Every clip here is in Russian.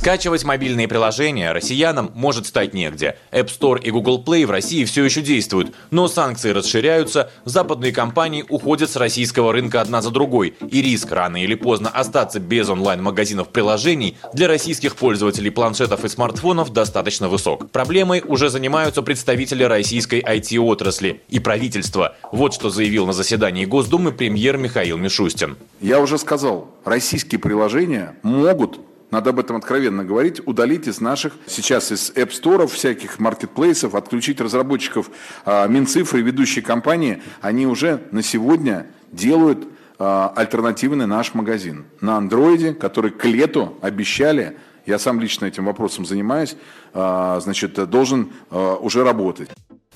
Скачивать мобильные приложения россиянам может стать негде. App Store и Google Play в России все еще действуют, но санкции расширяются, западные компании уходят с российского рынка одна за другой, и риск рано или поздно остаться без онлайн-магазинов приложений для российских пользователей планшетов и смартфонов достаточно высок. Проблемой уже занимаются представители российской IT-отрасли и правительства. Вот что заявил на заседании Госдумы премьер Михаил Мишустин. Я уже сказал, российские приложения могут надо об этом откровенно говорить, удалить из наших, сейчас из App Store, всяких маркетплейсов, отключить разработчиков а, Минцифры, ведущие компании, они уже на сегодня делают а, альтернативный наш магазин на андроиде, который к лету обещали, я сам лично этим вопросом занимаюсь, а, значит, должен а, уже работать.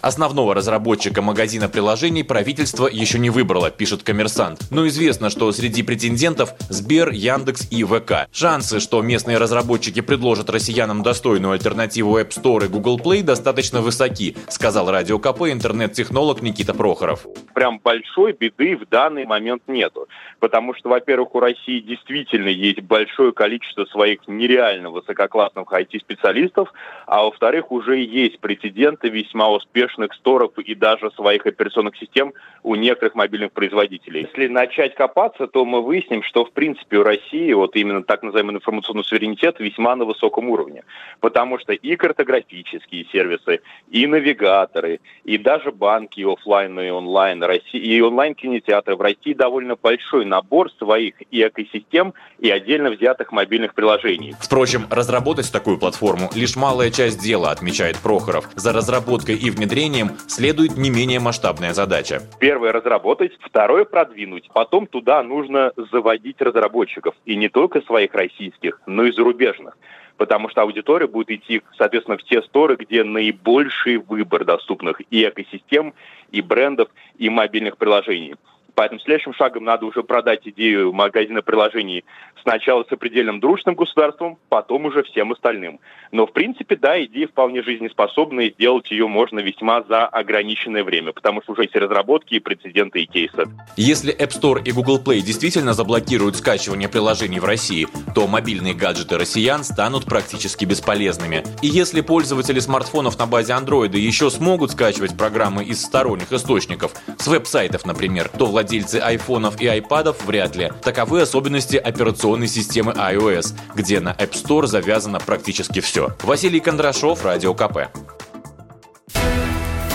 Основного разработчика магазина приложений правительство еще не выбрало, пишет коммерсант. Но известно, что среди претендентов Сбер, Яндекс и ВК. Шансы, что местные разработчики предложат россиянам достойную альтернативу App Store и Google Play достаточно высоки, сказал Радио КП интернет-технолог Никита Прохоров. Прям большой беды в данный момент нету. Потому что, во-первых, у России действительно есть большое количество своих нереально высококлассных IT-специалистов, а во-вторых, уже есть прецеденты весьма успешных успешных сторов и даже своих операционных систем у некоторых мобильных производителей. Если начать копаться, то мы выясним, что в принципе у России вот именно так называемый информационный суверенитет весьма на высоком уровне. Потому что и картографические сервисы, и навигаторы, и даже банки офлайн, и онлайн, и онлайн-кинотеатры в России довольно большой набор своих и экосистем, и отдельно взятых мобильных приложений. Впрочем, разработать такую платформу лишь малая часть дела, отмечает Прохоров. За разработкой и внедрением внедрением следует не менее масштабная задача. Первое – разработать, второе – продвинуть. Потом туда нужно заводить разработчиков. И не только своих российских, но и зарубежных потому что аудитория будет идти, соответственно, в те сторы, где наибольший выбор доступных и экосистем, и брендов, и мобильных приложений. Поэтому следующим шагом надо уже продать идею магазина приложений сначала с определенным дружным государством, потом уже всем остальным. Но, в принципе, да, идея вполне жизнеспособна, и сделать ее можно весьма за ограниченное время, потому что уже есть разработки, и прецеденты, и кейсы. Если App Store и Google Play действительно заблокируют скачивание приложений в России, то мобильные гаджеты россиян станут практически бесполезными. И если пользователи смартфонов на базе Android еще смогут скачивать программы из сторонних источников, с веб-сайтов, например, то владельцы айфонов и айпадов вряд ли. Таковы особенности операционной системы iOS, где на App Store завязано практически все. Василий Кондрашов, Радио КП.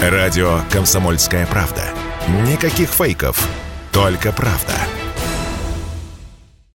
Радио «Комсомольская правда». Никаких фейков, только правда.